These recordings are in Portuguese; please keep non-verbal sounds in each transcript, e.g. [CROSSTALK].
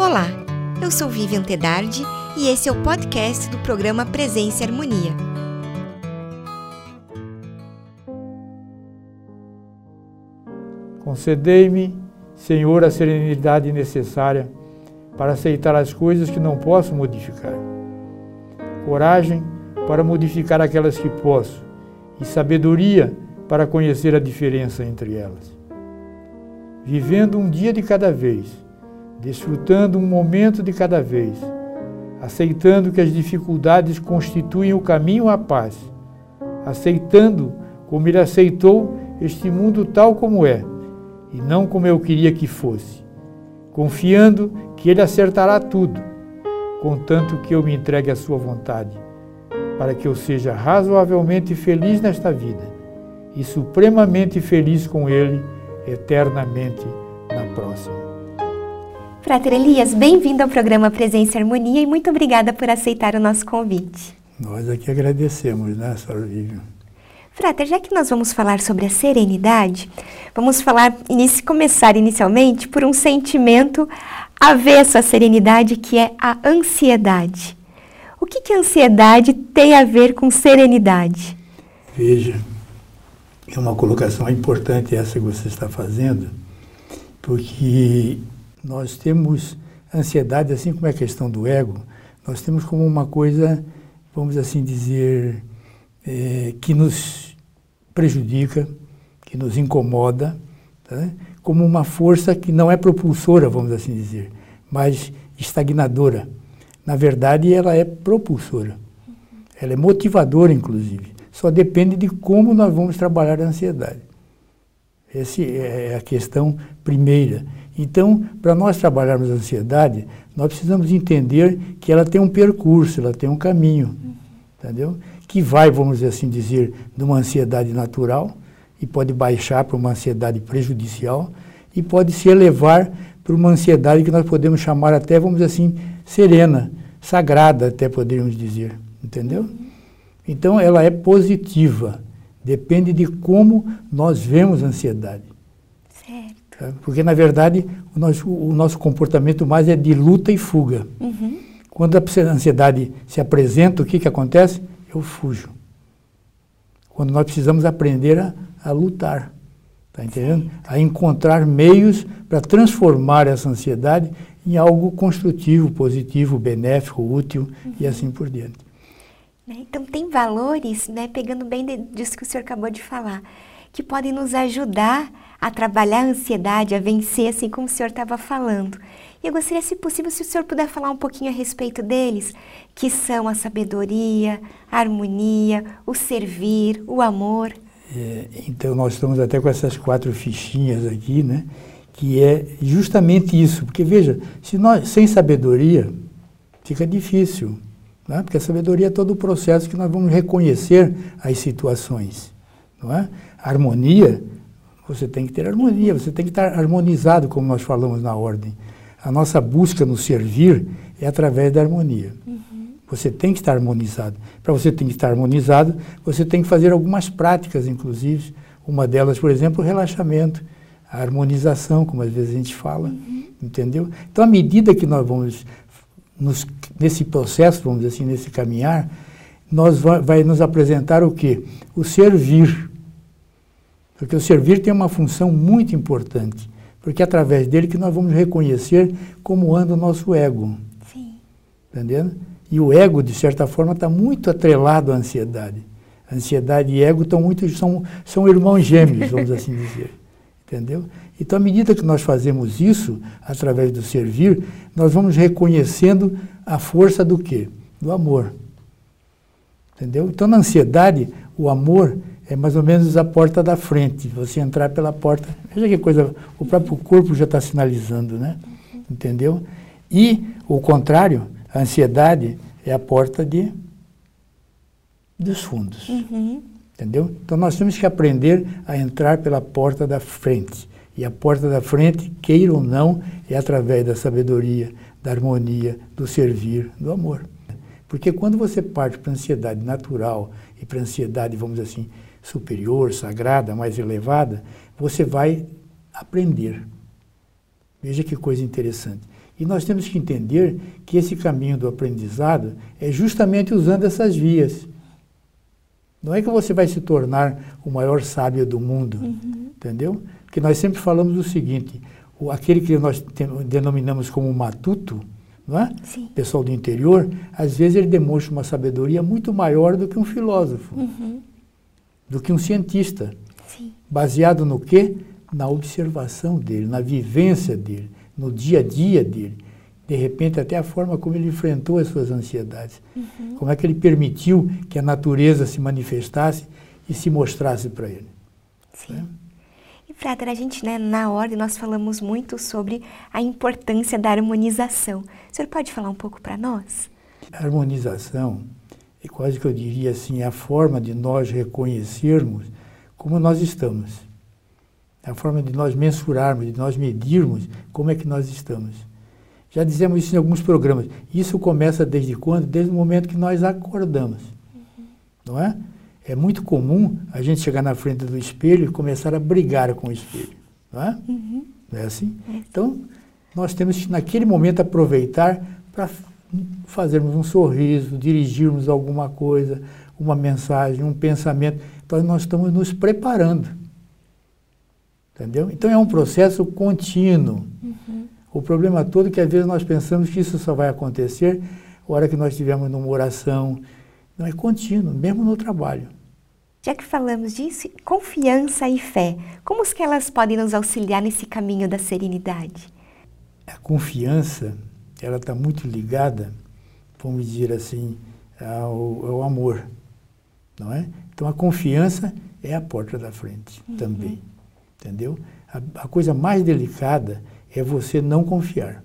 Olá, eu sou Vivian Tedardi e esse é o podcast do programa Presença e Harmonia. Concedei-me, Senhor, a serenidade necessária para aceitar as coisas que não posso modificar. Coragem para modificar aquelas que posso e sabedoria para conhecer a diferença entre elas. Vivendo um dia de cada vez, desfrutando um momento de cada vez, aceitando que as dificuldades constituem o caminho à paz, aceitando como ele aceitou este mundo tal como é e não como eu queria que fosse, confiando que ele acertará tudo, contanto que eu me entregue à sua vontade, para que eu seja razoavelmente feliz nesta vida e supremamente feliz com ele eternamente na próxima. Frater Elias, bem-vindo ao programa Presença e Harmonia e muito obrigada por aceitar o nosso convite. Nós aqui agradecemos, né, Sra. Vivian? Frater, já que nós vamos falar sobre a serenidade, vamos falar, inici, começar inicialmente por um sentimento avesso à serenidade, que é a ansiedade. O que, que a ansiedade tem a ver com serenidade? Veja, é uma colocação importante essa que você está fazendo, porque nós temos ansiedade, assim como é a questão do ego, nós temos como uma coisa, vamos assim dizer, é, que nos prejudica, que nos incomoda, tá? como uma força que não é propulsora, vamos assim dizer, mas estagnadora. Na verdade, ela é propulsora. Ela é motivadora, inclusive. Só depende de como nós vamos trabalhar a ansiedade. Essa é a questão primeira. Então, para nós trabalharmos a ansiedade, nós precisamos entender que ela tem um percurso, ela tem um caminho, entendeu? Que vai, vamos assim dizer, de uma ansiedade natural e pode baixar para uma ansiedade prejudicial e pode se elevar para uma ansiedade que nós podemos chamar até, vamos dizer assim, serena, sagrada, até poderíamos dizer, entendeu? Então, ela é positiva, depende de como nós vemos a ansiedade. Certo. Porque, na verdade, o nosso, o nosso comportamento mais é de luta e fuga. Uhum. Quando a ansiedade se apresenta, o que, que acontece? Eu fujo. Quando nós precisamos aprender a, a lutar, tá entendendo? A encontrar meios para transformar essa ansiedade em algo construtivo, positivo, benéfico, útil uhum. e assim por diante. Né? Então, tem valores, né, pegando bem disso que o senhor acabou de falar, que podem nos ajudar a trabalhar a ansiedade, a vencer, assim como o senhor estava falando. E eu gostaria, se possível, se o senhor puder falar um pouquinho a respeito deles, que são a sabedoria, a harmonia, o servir, o amor. É, então, nós estamos até com essas quatro fichinhas aqui, né? Que é justamente isso. Porque, veja, se nós, sem sabedoria, fica difícil. Né? Porque a sabedoria é todo o processo que nós vamos reconhecer as situações. Não é? A harmonia, você tem que ter harmonia, você tem que estar harmonizado, como nós falamos na ordem. A nossa busca no servir é através da harmonia. Uhum. Você tem que estar harmonizado. Para você ter que estar harmonizado, você tem que fazer algumas práticas, inclusive. Uma delas, por exemplo, o relaxamento, a harmonização, como às vezes a gente fala, uhum. entendeu? Então, à medida que nós vamos nos, nesse processo, vamos dizer assim, nesse caminhar, nós vai, vai nos apresentar o quê? O servir. Porque o servir tem uma função muito importante, porque é através dele que nós vamos reconhecer como anda o nosso ego. Sim. Entendendo? E o ego, de certa forma, está muito atrelado à ansiedade. A ansiedade e ego estão muito, são, são irmãos gêmeos, vamos assim dizer. [LAUGHS] Entendeu? Então, à medida que nós fazemos isso, através do servir, nós vamos reconhecendo a força do quê? Do amor. Entendeu? Então, na ansiedade, o amor é mais ou menos a porta da frente. Você entrar pela porta. Veja que coisa, o próprio corpo já está sinalizando, né? Entendeu? E o contrário, a ansiedade é a porta de dos fundos. Uhum. Entendeu? Então nós temos que aprender a entrar pela porta da frente. E a porta da frente, queira ou não, é através da sabedoria, da harmonia, do servir, do amor. Porque quando você parte para a ansiedade natural e para a ansiedade, vamos dizer assim, superior, sagrada, mais elevada, você vai aprender. Veja que coisa interessante. E nós temos que entender que esse caminho do aprendizado é justamente usando essas vias. Não é que você vai se tornar o maior sábio do mundo, uhum. entendeu? Porque nós sempre falamos o seguinte: o, aquele que nós denominamos como matuto, não é? Sim. Pessoal do interior, às vezes ele demonstra uma sabedoria muito maior do que um filósofo, uhum. Do que um cientista. Sim. Baseado no quê? Na observação dele, na vivência dele, no dia a dia dele. De repente, até a forma como ele enfrentou as suas ansiedades. Uhum. Como é que ele permitiu que a natureza se manifestasse e se mostrasse para ele. Sim. Né? Frater, a gente, né, na ordem, nós falamos muito sobre a importância da harmonização. O senhor pode falar um pouco para nós? A harmonização é quase que eu diria assim, é a forma de nós reconhecermos como nós estamos. É a forma de nós mensurarmos, de nós medirmos como é que nós estamos. Já dizemos isso em alguns programas. Isso começa desde quando? Desde o momento que nós acordamos. Uhum. Não é? É muito comum a gente chegar na frente do espelho e começar a brigar com o espelho. Não é? Uhum. Não é assim? É. Então, nós temos que, naquele momento, aproveitar para fazermos um sorriso, dirigirmos alguma coisa, uma mensagem, um pensamento. Então, nós estamos nos preparando. Entendeu? Então, é um processo contínuo. Uhum. O problema todo é que, às vezes, nós pensamos que isso só vai acontecer na hora que nós estivermos numa oração. Não, é contínuo, mesmo no trabalho. Já que falamos disso, confiança e fé, como que elas podem nos auxiliar nesse caminho da serenidade? A confiança, ela está muito ligada, vamos dizer assim, ao, ao, amor, não é? Então a confiança é a porta da frente uhum. também, entendeu? A, a coisa mais delicada é você não confiar,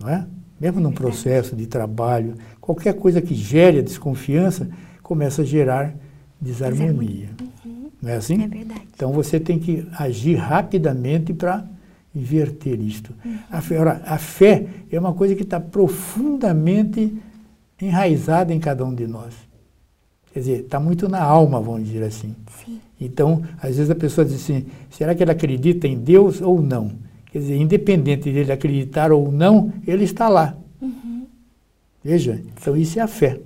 não é? Mesmo num processo de trabalho, qualquer coisa que gere a desconfiança começa a gerar desarmonia. Uhum. Não é assim? É verdade. Então você tem que agir rapidamente para inverter isto. A, fé, ora, a fé é uma coisa que está profundamente enraizada em cada um de nós. Quer dizer, está muito na alma, vamos dizer assim. Sim. Então, às vezes a pessoa diz assim: será que ele acredita em Deus ou não? Quer dizer, independente dele acreditar ou não, ele está lá. Uhum. Veja, então isso é a fé.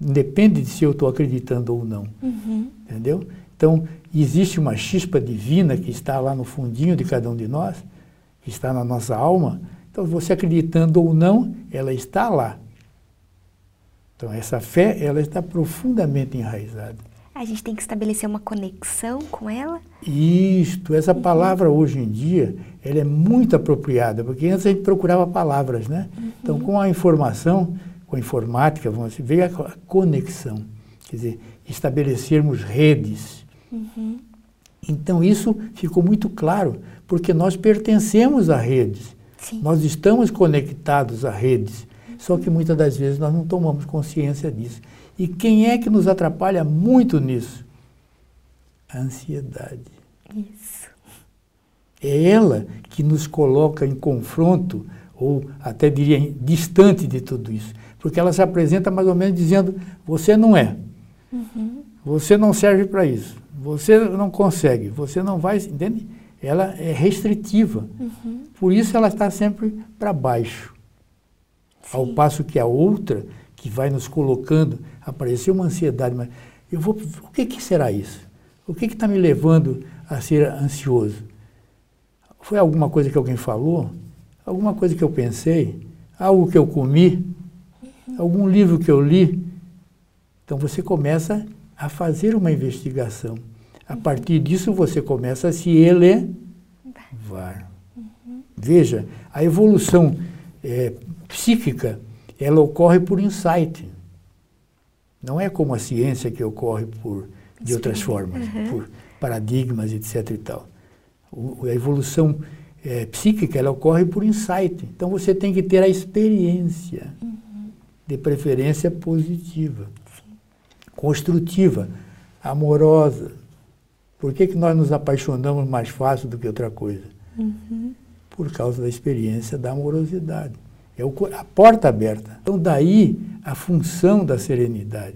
Depende de se eu estou acreditando ou não. Uhum. Entendeu? Então, existe uma chispa divina que está lá no fundinho de cada um de nós, que está na nossa alma. Então, você acreditando ou não, ela está lá. Então, essa fé, ela está profundamente enraizada. A gente tem que estabelecer uma conexão com ela? Isto, essa uhum. palavra hoje em dia, ela é muito apropriada, porque antes a gente procurava palavras, né? Uhum. Então, com a informação, com a informática, vamos dizer, veio a conexão, quer dizer, estabelecermos redes. Uhum. Então isso ficou muito claro, porque nós pertencemos a redes, Sim. nós estamos conectados a redes, só que muitas das vezes nós não tomamos consciência disso. E quem é que nos atrapalha muito nisso? A ansiedade. Isso. É ela que nos coloca em confronto, ou até diria distante de tudo isso porque ela se apresenta mais ou menos dizendo: você não é, uhum. Você não serve para isso, você não consegue, você não vai, entende? Ela é restritiva, uhum. por isso ela está sempre para baixo. Sim. Ao passo que a outra, que vai nos colocando, apareceu uma ansiedade, mas eu vou, o que, que será isso? O que está me levando a ser ansioso? Foi alguma coisa que alguém falou? Alguma coisa que eu pensei? Algo que eu comi? algum livro que eu li. Então você começa a fazer uma investigação. A partir disso você começa a se elevar. Uhum. Veja, a evolução é, psíquica, ela ocorre por insight. Não é como a ciência que ocorre por de outras formas, uhum. por paradigmas, etc. E tal. O, a evolução é, psíquica ela ocorre por insight. Então você tem que ter a experiência. Uhum de preferência positiva, construtiva, amorosa. Por que, que nós nos apaixonamos mais fácil do que outra coisa? Uhum. Por causa da experiência da amorosidade. É o, a porta aberta. Então, daí a função da serenidade.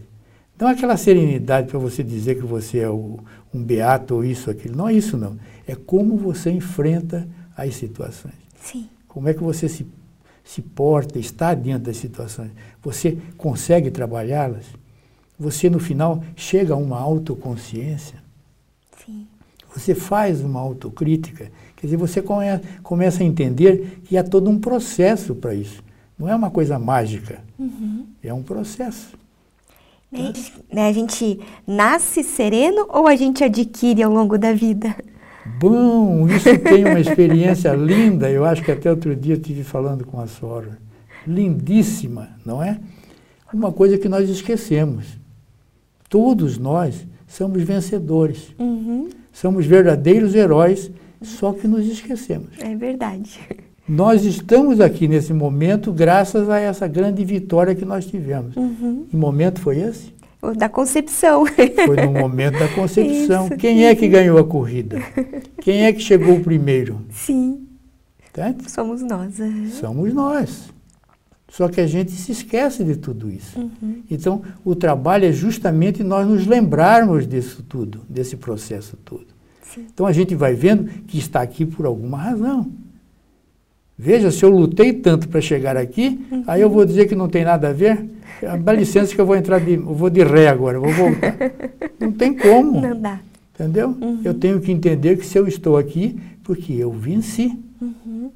Não é aquela serenidade para você dizer que você é o, um beato ou isso, aquilo. Não é isso, não. É como você enfrenta as situações. Sim. Como é que você se, se porta, está diante das situações? Você consegue trabalhá-las? Você, no final, chega a uma autoconsciência? Sim. Você faz uma autocrítica? Quer dizer, você come, começa a entender que há todo um processo para isso. Não é uma coisa mágica. Uhum. É um processo. Né, né, a gente nasce sereno ou a gente adquire ao longo da vida? Bom, isso tem uma [LAUGHS] experiência linda. Eu acho que até outro dia eu estive falando com a Sora. Lindíssima, não é? Uma coisa que nós esquecemos. Todos nós somos vencedores. Uhum. Somos verdadeiros heróis, só que nos esquecemos. É verdade. Nós estamos aqui nesse momento graças a essa grande vitória que nós tivemos. Uhum. Que momento foi esse? O da concepção. Foi no momento da concepção. Isso, Quem é que ganhou a corrida? Quem é que chegou primeiro? Sim. Tá? Somos nós. Uhum. Somos nós. Só que a gente se esquece de tudo isso. Uhum. Então, o trabalho é justamente nós nos lembrarmos disso tudo, desse processo todo. Sim. Então, a gente vai vendo que está aqui por alguma razão. Veja, se eu lutei tanto para chegar aqui, uhum. aí eu vou dizer que não tem nada a ver. Dá licença que eu vou entrar de, eu vou de ré agora, vou voltar. Não tem como. Não dá. Entendeu? Uhum. Eu tenho que entender que se eu estou aqui, porque eu venci. Uhum.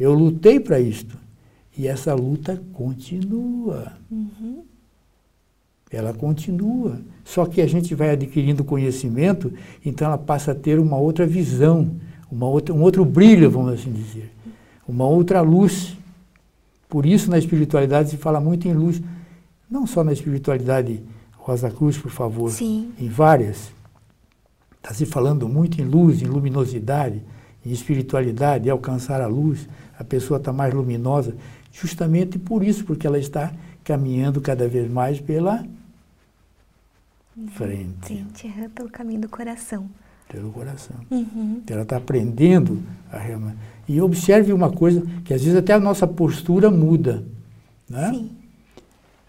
Eu lutei para isto. E essa luta continua. Uhum. Ela continua. Só que a gente vai adquirindo conhecimento, então ela passa a ter uma outra visão, uma outra, um outro brilho, vamos assim dizer. Uma outra luz. Por isso, na espiritualidade se fala muito em luz. Não só na espiritualidade Rosa Cruz, por favor. Sim. Em várias. Está se falando muito em luz, em luminosidade, em espiritualidade, em alcançar a luz. A pessoa está mais luminosa. Justamente por isso, porque ela está caminhando cada vez mais pela frente. Frente, pelo caminho do coração. Pelo coração. Uhum. Ela está aprendendo a realmente. E observe uma coisa, que às vezes até a nossa postura muda. Né? Sim.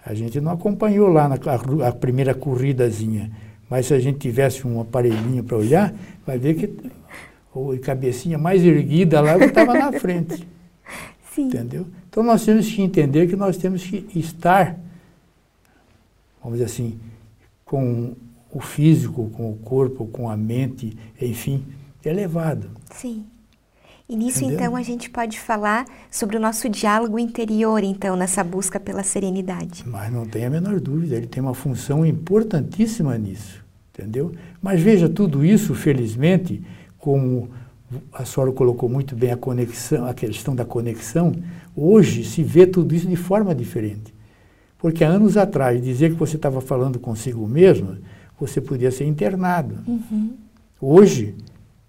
A gente não acompanhou lá na a, a primeira corridazinha, mas se a gente tivesse um aparelhinho para olhar, vai ver que a cabecinha mais erguida lá estava na frente. [LAUGHS] Sim. Entendeu? Então nós temos que entender que nós temos que estar, vamos dizer assim, com o físico, com o corpo, com a mente, enfim, elevado. Sim. E nisso, Entendeu? então, a gente pode falar sobre o nosso diálogo interior, então, nessa busca pela serenidade. Mas não tem a menor dúvida, ele tem uma função importantíssima nisso, entendeu? Mas veja, tudo isso, felizmente, como a senhora colocou muito bem a conexão, a questão da conexão, hoje se vê tudo isso de forma diferente. Porque há anos atrás, dizer que você estava falando consigo mesmo, você podia ser internado. Uhum. Hoje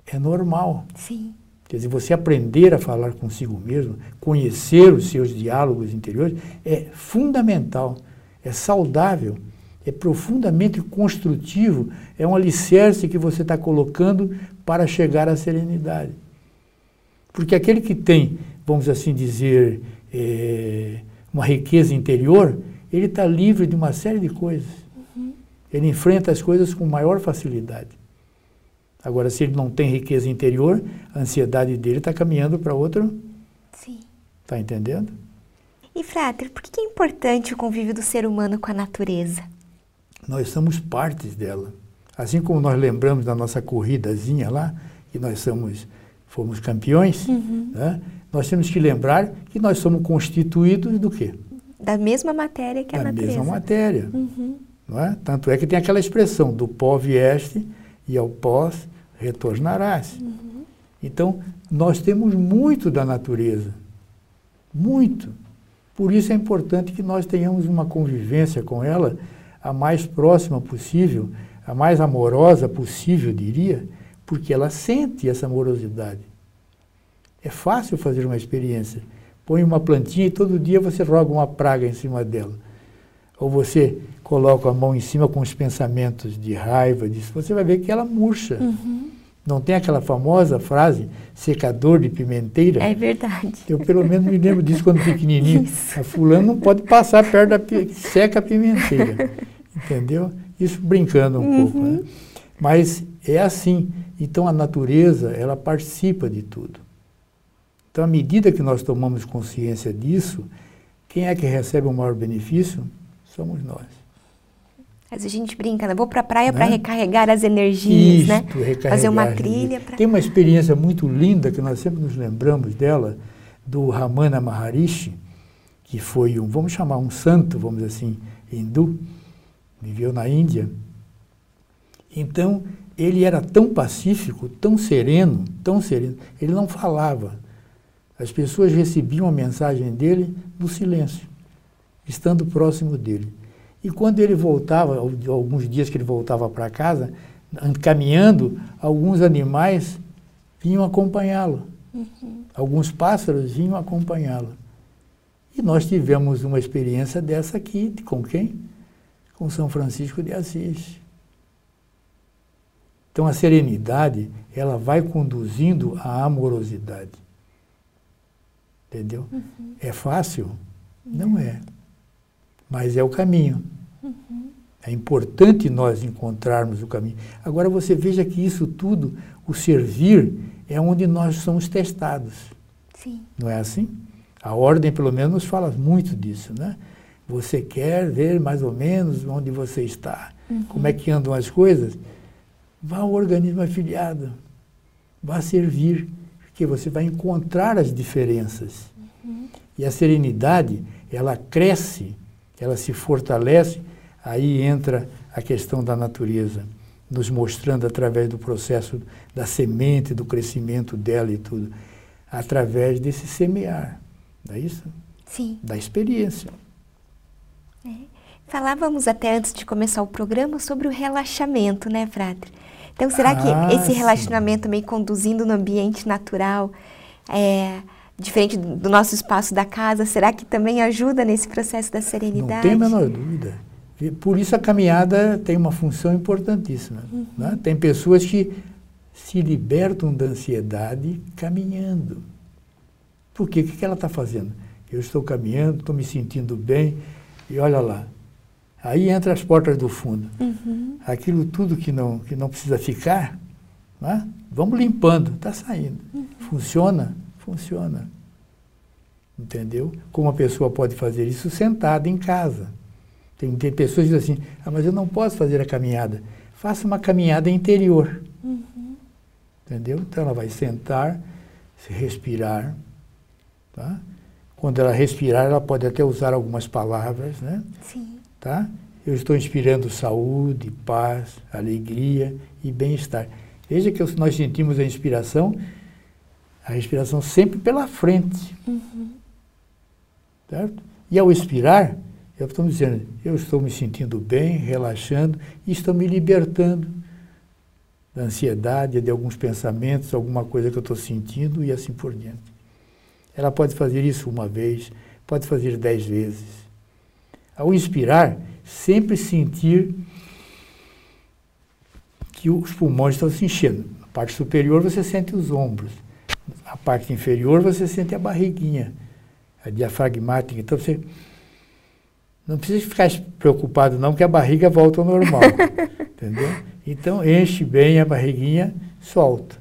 é normal. Sim. Quer dizer, você aprender a falar consigo mesmo, conhecer os seus diálogos interiores, é fundamental, é saudável, é profundamente construtivo, é um alicerce que você está colocando para chegar à serenidade. Porque aquele que tem, vamos assim dizer, é, uma riqueza interior, ele está livre de uma série de coisas. Uhum. Ele enfrenta as coisas com maior facilidade. Agora, se ele não tem riqueza interior, a ansiedade dele está caminhando para outro. Sim. Está entendendo? E, Frater, por que é importante o convívio do ser humano com a natureza? Nós somos partes dela. Assim como nós lembramos da nossa corridazinha lá, que nós somos, fomos campeões, Uhum. né? nós temos que lembrar que nós somos constituídos do quê? Da mesma matéria que a da natureza. mesma matéria. Uhum. Não é? Tanto é que tem aquela expressão, do pó vieste e ao pó retornarás. Uhum. Então, nós temos muito da natureza. Muito. Por isso é importante que nós tenhamos uma convivência com ela a mais próxima possível, a mais amorosa possível, diria, porque ela sente essa amorosidade. É fácil fazer uma experiência. Põe uma plantinha e todo dia você roga uma praga em cima dela. Ou você coloca a mão em cima com os pensamentos de raiva, disso, você vai ver que ela murcha. Uhum. Não tem aquela famosa frase, secador de pimenteira? É verdade. Eu pelo menos me lembro disso quando pequenininho. [LAUGHS] Isso. A fulano não pode passar perto da seca a pimenteira. Entendeu? Isso brincando um pouco, Uhum. né? Mas é assim. Então a natureza, ela participa de tudo. Então, à medida que nós tomamos consciência disso, quem é que recebe o maior benefício? Somos nós. Mas a gente brinca, né? Vou para a praia para recarregar as energias, né? Isto, né? Recarregar Fazer uma trilha. Pra... Tem uma experiência muito linda que nós sempre nos lembramos dela, do Ramana Maharishi, que foi um, vamos chamar um santo, vamos dizer assim, hindu, viveu na Índia. Então, ele era tão pacífico, tão sereno, tão sereno, ele não falava. As pessoas recebiam a mensagem dele no silêncio, estando próximo dele. E quando ele voltava, alguns dias que ele voltava para casa, caminhando, alguns animais vinham acompanhá-lo. Uhum. Alguns pássaros vinham acompanhá-lo. E nós tivemos uma experiência dessa aqui, com quem? Com São Francisco de Assis. Então a serenidade, ela vai conduzindo à amorosidade. Entendeu? Uhum. É fácil? Não é mas é o caminho. Uhum. É importante nós encontrarmos o caminho. Agora você veja que isso tudo, o servir, é onde nós somos testados. Sim. Não é assim? A ordem, pelo menos, nos fala muito disso, né? Você quer ver mais ou menos onde você está, uhum. como é que andam as coisas? Vá ao organismo afiliado, vá servir, porque você vai encontrar as diferenças. Uhum. E a serenidade, ela cresce ela se fortalece, aí entra a questão da natureza, nos mostrando através do processo da semente, do crescimento dela e tudo, através desse semear, não é isso? Sim. Da experiência. É. Falávamos até antes de começar o programa sobre o relaxamento, né, Fratre? Então, será ah, que esse relaxamento meio conduzindo no ambiente natural, é, diferente do nosso espaço da casa, será que também ajuda nesse processo da serenidade? Não tem a menor dúvida. Por isso a caminhada tem uma função importantíssima. Uhum. Né? Tem pessoas que se libertam da ansiedade caminhando. Por quê? O que ela está fazendo? Eu estou caminhando, estou me sentindo bem, e olha lá. Aí entra as portas do fundo. Uhum. Aquilo tudo que não, que não precisa ficar, né? vamos limpando, está saindo. Uhum. Funciona Funciona. Entendeu? Como a pessoa pode fazer isso sentada em casa. Tem, tem pessoas que dizem assim, ah, mas eu não posso fazer a caminhada. Faça uma caminhada interior. Uhum. Entendeu? Então ela vai sentar, se respirar. Tá? Quando ela respirar, ela pode até usar algumas palavras, né? Sim. Tá? Eu estou inspirando saúde, paz, alegria e bem-estar. Veja que nós sentimos a inspiração a respiração sempre pela frente. Uhum. Certo? E ao expirar, eu estou dizendo, eu estou me sentindo bem, relaxando e estou me libertando da ansiedade, de alguns pensamentos, alguma coisa que eu estou sentindo e assim por diante. Ela pode fazer isso uma vez, pode fazer dez vezes. Ao inspirar, sempre sentir que os pulmões estão se enchendo. Na parte superior você sente os ombros a parte inferior, você sente a barriguinha, a diafragmática. Então você não precisa ficar preocupado não, que a barriga volta ao normal. [LAUGHS] entendeu? Então enche bem a barriguinha, solta.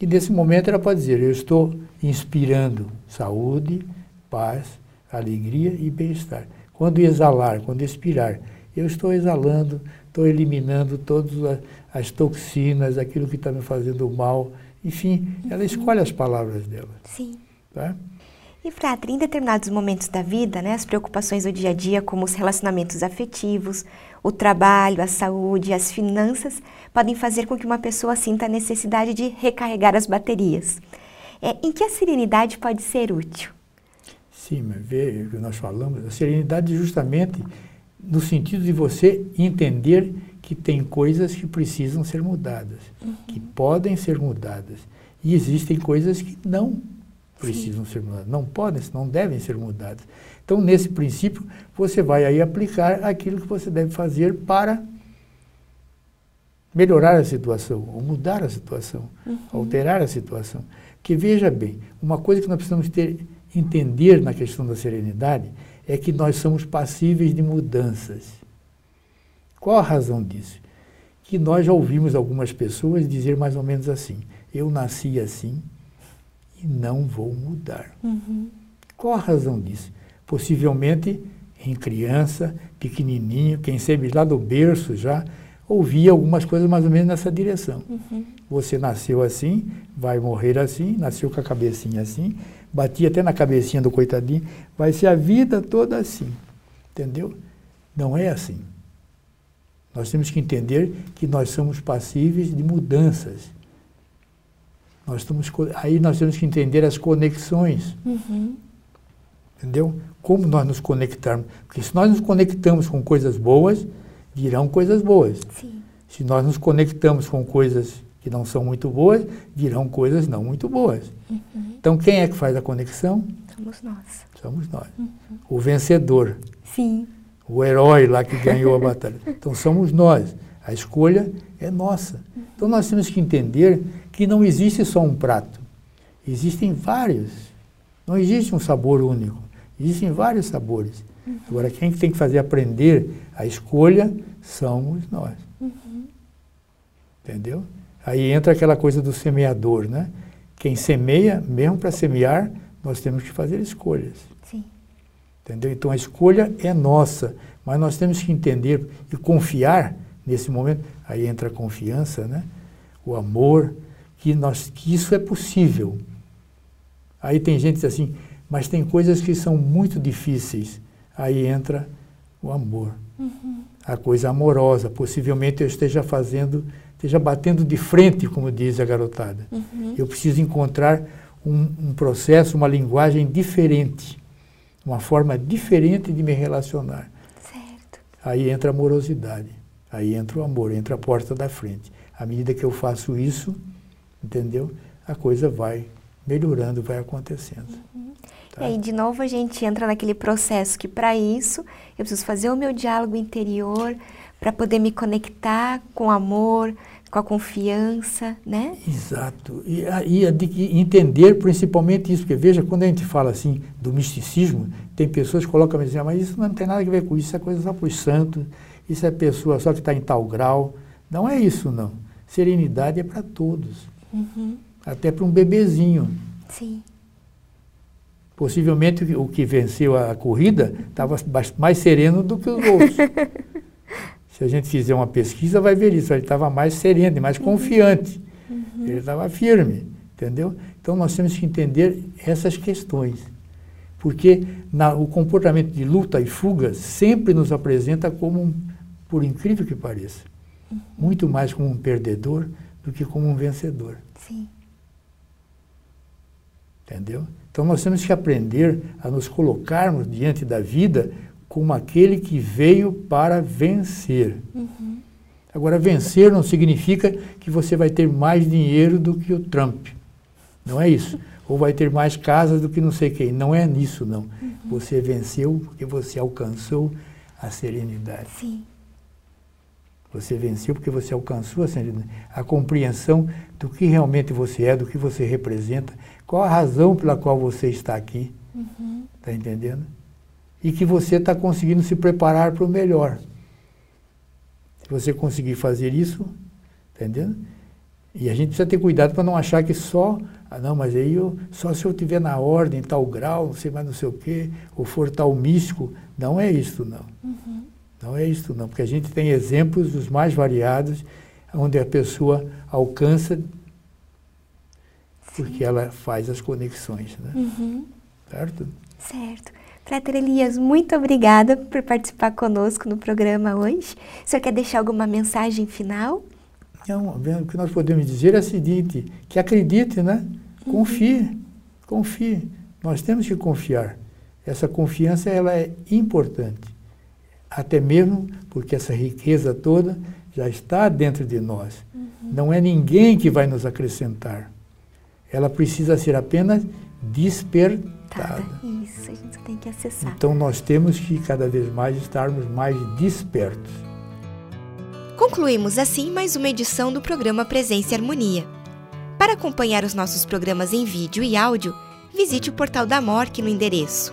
E nesse momento ela pode dizer, eu estou inspirando saúde, paz, alegria e bem-estar. Quando exalar, quando expirar, eu estou exalando, estou eliminando todas as toxinas, aquilo que está me fazendo mal, enfim, ela escolhe as palavras dela. Sim. Tá? E, Fratri, em determinados momentos da vida, né, as preocupações do dia a dia, como os relacionamentos afetivos, o trabalho, a saúde, as finanças, podem fazer com que uma pessoa sinta a necessidade de recarregar as baterias. É, em que a serenidade pode ser útil? Sim, mas vê o que nós falamos, a serenidade justamente no sentido de você entender que tem coisas que precisam ser mudadas, uhum. que podem ser mudadas. E existem coisas que não precisam Sim. ser mudadas, não podem, não devem ser mudadas. Então, nesse princípio, você vai aí aplicar aquilo que você deve fazer para melhorar a situação, ou mudar a situação, uhum. alterar a situação. Que veja bem, uma coisa que nós precisamos ter, entender na questão da serenidade é que nós somos passíveis de mudanças. Qual a razão disso? Que nós já ouvimos algumas pessoas dizer mais ou menos assim: eu nasci assim e não vou mudar. Uhum. Qual a razão disso? Possivelmente em criança, pequenininho, quem sabe lá do berço já, ouvia algumas coisas mais ou menos nessa direção. Uhum. Você nasceu assim, vai morrer assim, nasceu com a cabecinha assim, batia até na cabecinha do coitadinho, vai ser a vida toda assim. Entendeu? Não é assim. Nós temos que entender que nós somos passíveis de mudanças. Nós estamos, aí nós temos que entender as conexões. Uhum. Entendeu? Como nós nos conectarmos. Porque se nós nos conectamos com coisas boas, virão coisas boas. Sim. Se nós nos conectamos com coisas que não são muito boas, virão coisas não muito boas. Uhum. Então, quem é que faz a conexão? Somos nós. Somos nós. Uhum. O vencedor. Sim. O herói lá que ganhou a batalha. [LAUGHS] Então, somos nós. A escolha é nossa. Uhum. Então, nós temos que entender que não existe só um prato. Existem vários. Não existe um sabor único. Existem vários sabores. Uhum. Agora, quem tem que fazer aprender a escolha somos nós. Uhum. Entendeu? Aí entra aquela coisa do semeador, né? Quem semeia, mesmo para semear, nós temos que fazer escolhas. Sim. Entendeu? Então a escolha é nossa, mas nós temos que entender e confiar nesse momento. Aí entra a confiança, né? O amor, que, nós, que isso é possível. Aí tem gente que diz assim, mas tem coisas que são muito difíceis. Aí entra o amor. Uhum. A coisa amorosa. Possivelmente eu esteja fazendo esteja batendo de frente, como diz a garotada. Uhum. Eu preciso encontrar um, um, processo, uma linguagem diferente, uma forma diferente de me relacionar. Certo. Aí entra a amorosidade, aí entra o amor, entra a porta da frente. À medida que eu faço isso, entendeu? A coisa vai melhorando, vai acontecendo. Tá? E aí, de novo, a gente entra naquele processo que, para isso, eu preciso fazer o meu diálogo interior para poder me conectar com amor, com a confiança, né? Exato. E, e entender principalmente isso, porque veja, quando a gente fala assim do misticismo, tem pessoas que colocam assim, ah, mas isso não tem nada a ver com isso, isso é coisa só para os santos, isso é pessoa só que está em tal grau. Não é isso, não. Serenidade é para todos. Uhum. Até para um bebezinho. Sim. Possivelmente o que venceu a corrida estava mais sereno do que os outros. [LAUGHS] Se a gente fizer uma pesquisa, vai ver isso. Ele estava mais sereno, mais uhum. confiante. Uhum. Ele estava firme, entendeu? Então nós temos que entender essas questões. Porque na, o comportamento de luta e fuga sempre nos apresenta como, um, por incrível que pareça, uhum. muito mais como um perdedor do que como um vencedor. Sim. Entendeu? Então nós temos que aprender a nos colocarmos diante da vida como aquele que veio para vencer. Uhum. Agora, vencer não significa que você vai ter mais dinheiro do que o Trump. Não é isso. [LAUGHS] Ou vai ter mais casas do que não sei quem. Não é nisso, não. Uhum. Você venceu porque você alcançou a serenidade. Sim. Você venceu porque você alcançou a compreensão do que realmente você é, do que você representa, qual a razão pela qual você está aqui. Está uhum. Tá entendendo? e que você está conseguindo se preparar para o melhor. Se você conseguir fazer isso, entendendo? E a gente precisa ter cuidado para não achar que só, ah não, mas aí eu, só se eu tiver na ordem, tal grau, não sei mais não sei o quê, ou for tal místico, não é isso não. Uhum. Não é isso não, porque a gente tem exemplos dos mais variados, onde a pessoa alcança porque ela faz as conexões, né? Uhum. Certo? Certo. Frater Elias, muito obrigada por participar conosco no programa hoje. O senhor quer deixar alguma mensagem final? Não, o que nós podemos dizer é o seguinte, que acredite, né? Confie, uhum. confie. Nós temos que confiar. Essa confiança ela é importante. Até mesmo porque essa riqueza toda já está dentro de nós. Uhum. Não é ninguém que vai nos acrescentar. Ela precisa ser apenas despertada. Isso, a gente tem que acessar. Então nós temos que cada vez mais estarmos mais despertos. Concluímos assim mais uma edição do programa Presença e Harmonia. Para acompanhar os nossos programas em vídeo e áudio, visite o portal da MORC no endereço